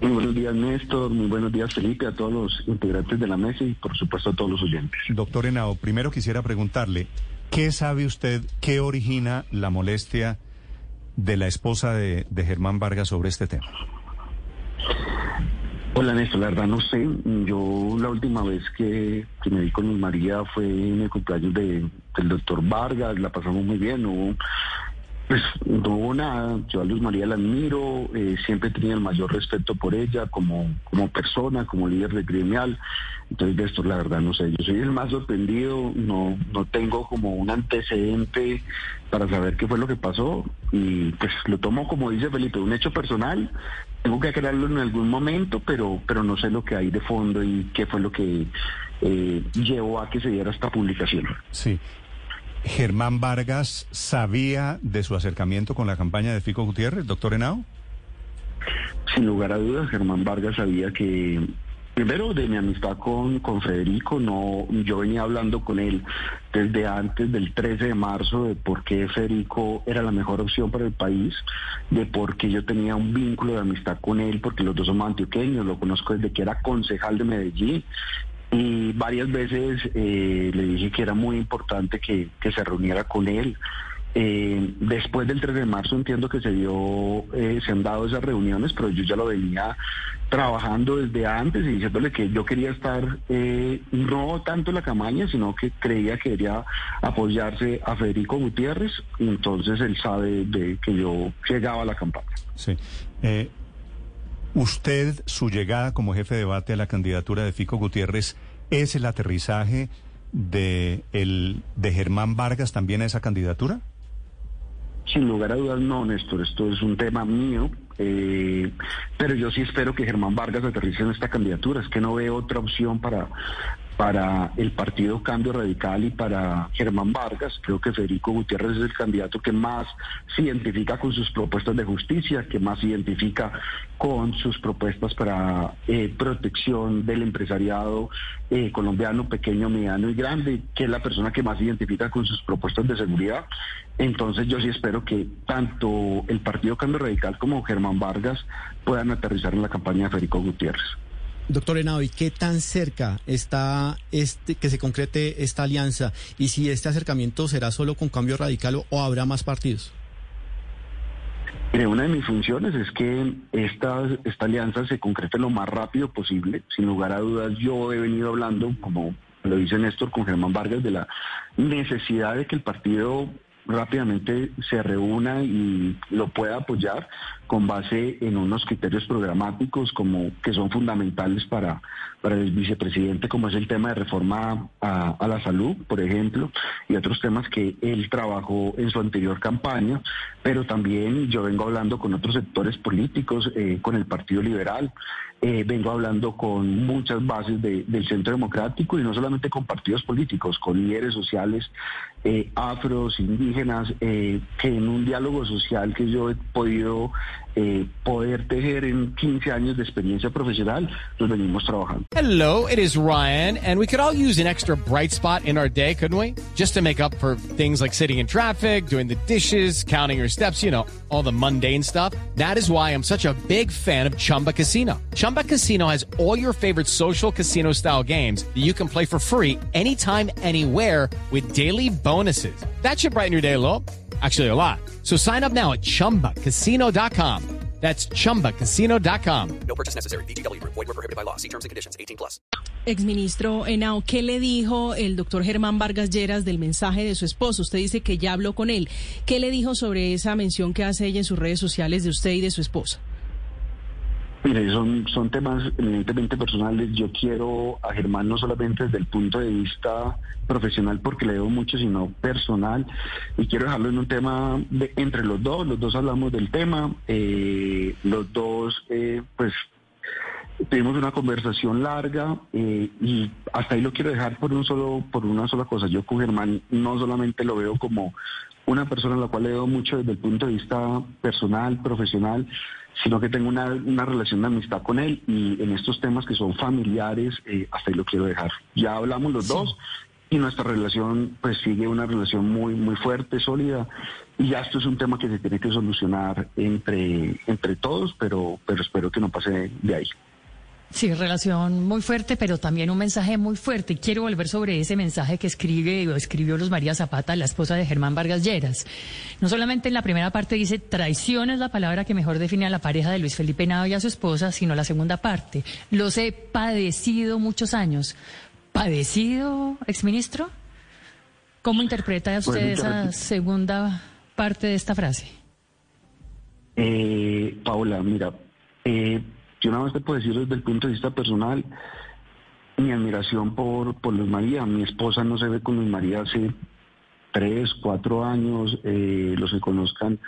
Muy buenos días, Néstor. Muy buenos días, Felipe, a todos los integrantes de la mesa y, por supuesto, a todos los oyentes. Doctor Henao, primero quisiera preguntarle, ¿qué sabe usted, qué origina la molestia de la esposa de, de Germán Vargas sobre este tema? Hola, Néstor. La verdad no sé. Yo la última vez que, que me vi con mi María fue en el cumpleaños de, del doctor Vargas. La pasamos muy bien. Hubo pues no hubo nada, yo a Luz María la admiro, eh, siempre tenido el mayor respeto por ella como, como persona, como líder de gremial. Entonces de esto la verdad no sé, yo soy el más sorprendido, no, no tengo como un antecedente para saber qué fue lo que pasó y pues lo tomo como dice Felipe, un hecho personal, tengo que aclararlo en algún momento, pero, pero no sé lo que hay de fondo y qué fue lo que eh, llevó a que se diera esta publicación. Sí. ¿Germán Vargas sabía de su acercamiento con la campaña de Fico Gutiérrez, doctor Henao? Sin lugar a dudas, Germán Vargas sabía que, primero, de mi amistad con, con Federico, no, yo venía hablando con él desde antes del 13 de marzo de por qué Federico era la mejor opción para el país, de por qué yo tenía un vínculo de amistad con él, porque los dos somos antioqueños, lo conozco desde que era concejal de Medellín y varias veces eh, le dije que era muy importante que, se reuniera con él. Eh, después del 3 de marzo entiendo que se dio, eh, se han dado esas reuniones, pero yo ya lo venía trabajando desde antes y diciéndole que yo quería estar no tanto en la campaña, sino que creía que quería apoyarse a Federico Gutiérrez y entonces él sabe de que yo llegaba a la campaña. Sí. Usted, su llegada como jefe de debate a la candidatura de Fico Gutiérrez, ¿es el aterrizaje de, el, de Germán Vargas también a esa candidatura? Sin lugar a dudas, no, Néstor. Esto es un tema mío. Eh, pero yo sí espero que Germán Vargas aterrice en esta candidatura. Es que no veo otra opción para, para el Partido Cambio Radical y para Germán Vargas. Creo que Federico Gutiérrez es el candidato que más se identifica con sus propuestas de justicia, que más se identifica con sus propuestas para eh, protección del empresariado eh, colombiano pequeño, mediano y grande, que es la persona que más se identifica con sus propuestas de seguridad. Entonces yo sí espero que tanto el Partido Cambio Radical como Germán Vargas puedan aterrizar en la campaña de Federico Gutiérrez. Doctor Henao, ¿y qué tan cerca está este que se concrete esta alianza? ¿Y si este acercamiento será solo con cambio radical o, habrá más partidos? Mire, una de mis funciones es que esta, esta alianza se concrete lo más rápido posible. Sin lugar a dudas, yo he venido hablando, como lo dice Néstor, con Germán Vargas, de la necesidad de que el partido rápidamente se reúna y lo pueda apoyar con base en unos criterios programáticos como que son fundamentales para, para el vicepresidente, como es el tema de reforma a, la salud, por ejemplo, y otros temas que él trabajó en su anterior campaña, pero también yo vengo hablando con otros sectores políticos, eh, con el Partido Liberal, eh, vengo hablando con muchas bases del Centro Democrático y no solamente con partidos políticos, con líderes sociales eh, afros, indígenas, que en un diálogo social que yo he podido eh, poder tejer en 15 años de experiencia profesional, venimos trabajando. Hello, it is Ryan, and we could all use an extra bright spot in our day, couldn't we? Just to make up for things like sitting in traffic, doing the dishes, counting your steps, you know, all the mundane stuff. That is why I'm such a big fan of Chumba Casino. Chumba Casino has all your favorite social casino style games that you can play for free anytime, anywhere with daily bonuses. That should brighten your day a little. Actually, a lot. So sign up now at chumbacasino.com. That's chumbacasino.com. No purchase necessary. BGW. Void were prohibited by law. See terms and conditions 18 plus. Exministro Henao, ¿qué le dijo el doctor Germán Vargas Lleras del mensaje de su esposo? Usted dice que ya habló con él. ¿Qué le dijo sobre esa mención que hace ella en sus redes sociales de usted y de su esposa? Mire, son, son temas eminentemente personales. Yo quiero a Germán no solamente desde el punto de vista profesional, porque le debo mucho, sino personal. Y quiero dejarlo en un tema de, entre los dos. Los dos hablamos del tema. Eh, los dos, eh, pues, tuvimos una conversación larga eh, y hasta ahí lo quiero dejar por un solo, por una sola cosa. Yo con Germán no solamente lo veo como una persona a la cual le debo mucho desde el punto de vista personal, profesional, sino que tengo una, una relación de amistad con él y en estos temas que son familiares, eh, hasta ahí lo quiero dejar. Ya hablamos los dos y nuestra relación pues sigue una relación muy muy fuerte, sólida y ya esto es un tema que se tiene que solucionar entre entre todos, pero pero espero que no pase de ahí. Sí, relación muy fuerte, pero también un mensaje muy fuerte. Y quiero volver sobre ese mensaje que escribe o escribió Luz María Zapata, la esposa de Germán Vargas Lleras. No solamente en la primera parte dice traición es la palabra que mejor define a la pareja de Luis Felipe Nado y a su esposa, sino la segunda parte. Los he padecido muchos años. ¿Padecido, exministro? ¿Cómo interpreta usted Bueno, esa segunda parte de esta frase? Eh, Paola, mira, eh, yo nada más te puedo decir desde el punto de vista personal mi admiración por, por Luz María. Mi esposa no se ve con Luz María hace tres, cuatro años. Eh, los que conozcan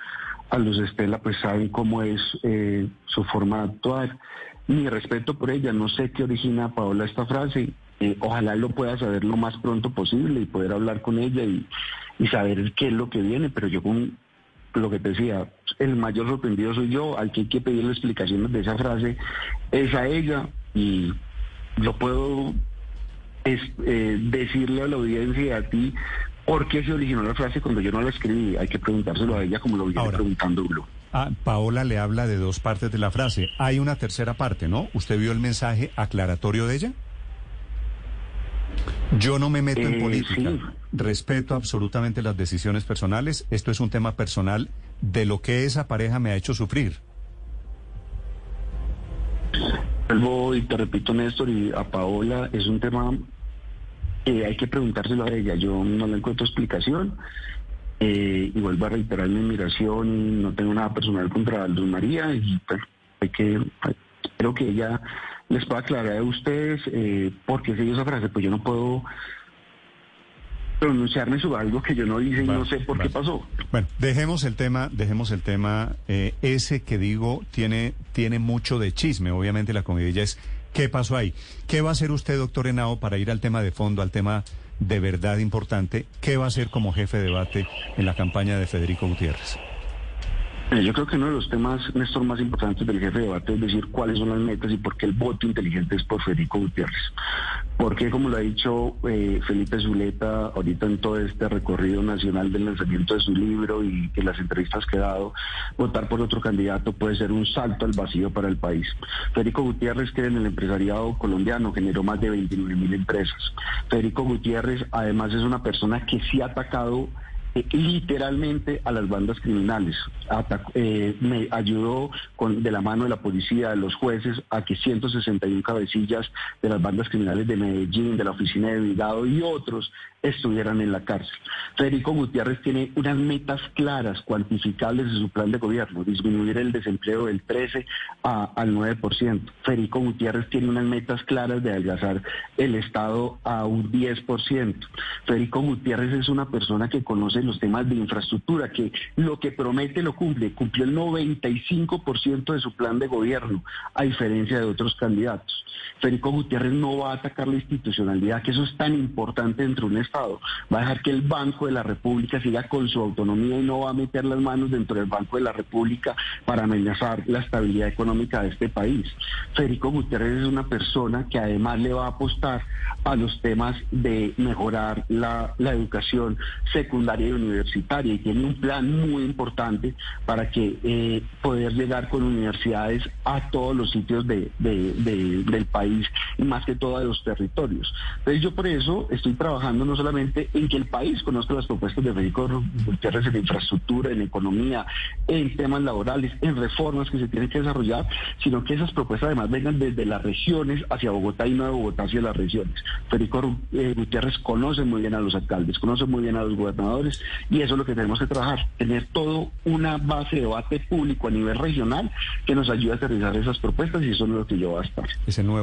a Luz Estela pues saben cómo es eh, su forma de actuar. Mi respeto por ella. No sé qué origina Paola esta frase. Eh, ojalá lo pueda saber lo más pronto posible y poder hablar con ella y, y saber qué es lo que viene. Pero yo con lo que te decía, el mayor sorprendido soy yo, al que hay que pedirle explicaciones de esa frase es a ella y lo puedo es, eh, decirle a la audiencia y a ti por qué se originó la frase cuando yo no la escribí. Hay que preguntárselo a ella como lo viene Ahora. preguntando Blue. Ah, Paola le habla de dos partes de la frase. Hay una tercera parte, ¿no? ¿Usted vio el mensaje aclaratorio de ella? Yo no me meto en Eh, política. sí. Respeto absolutamente las decisiones personales. Esto es un tema personal de lo que esa pareja me ha hecho sufrir. Vuelvo y te repito, Néstor, y a Paola, es un tema que hay que preguntárselo a ella. Yo no le encuentro explicación. Eh, y vuelvo a reiterar mi admiración y no tengo nada personal contra Luz María y pues, hay que espero que ella les pueda aclarar a ustedes eh, por qué se dio esa frase pues yo no puedo pronunciarme sobre algo que yo no hice y Vale, no sé por vale. qué pasó Bueno, dejemos el tema, dejemos el tema, eh, ese que digo tiene, tiene mucho de chisme, obviamente la comidilla es ¿qué pasó ahí? ¿Qué va a hacer usted, doctor Henao, para ir al tema de fondo, al tema de verdad importante? ¿Qué va a hacer como jefe de debate en la campaña de Federico Gutiérrez? Eh, Yo creo que uno de los temas, Néstor, más importantes del jefe de debate es decir cuáles son las metas y por qué el voto inteligente es por Federico Gutiérrez. Porque, como lo ha dicho eh, Felipe Zuleta ahorita en todo este recorrido nacional del lanzamiento de su libro y que las entrevistas que ha dado, votar por otro candidato puede ser un salto al vacío para el país. Federico Gutiérrez cree en el empresariado colombiano, generó más de 29 mil empresas. Federico Gutiérrez además es una persona que sí ha atacado literalmente a las bandas criminales. Eh, me ayudó con, de la mano de la policía, de los jueces, a que 161 cabecillas de las bandas criminales de Medellín, de la oficina de Vigado y otros estuvieran en la cárcel. Federico Gutiérrez tiene unas metas claras, cuantificables de su plan de gobierno, disminuir el desempleo del 13 a- al 9%. Federico Gutiérrez tiene unas metas claras de adelgazar el Estado a un 10%. Federico Gutiérrez es una persona que conoce los temas de infraestructura, que lo que promete lo cumple. Cumplió el 95% de su plan de gobierno, a diferencia de otros candidatos. Federico Gutiérrez no va a atacar la institucionalidad, que eso es tan importante dentro de un Estado. Va a dejar que el Banco de la República siga con su autonomía y no va a meter las manos dentro del Banco de la República para amenazar la estabilidad económica de este país. Federico Gutiérrez es una persona que además le va a apostar a los temas de mejorar la, educación secundaria y universitaria y tiene un plan muy importante para que eh, poder llegar con universidades a todos los sitios de- del país y más que todo a los territorios. Entonces yo por eso estoy trabajando no solamente en que el país conozca las propuestas de Federico Gutiérrez en infraestructura, en economía, en temas laborales, en reformas que se tienen que desarrollar, sino que esas propuestas además vengan desde las regiones hacia Bogotá y no de Bogotá hacia las regiones. Federico eh, Gutiérrez conoce muy bien a los alcaldes, conoce muy bien a los gobernadores y eso es lo que tenemos que trabajar, tener todo una base de debate público a nivel regional que nos ayude a aterrizar esas propuestas y eso es lo que yo voy a estar. Ese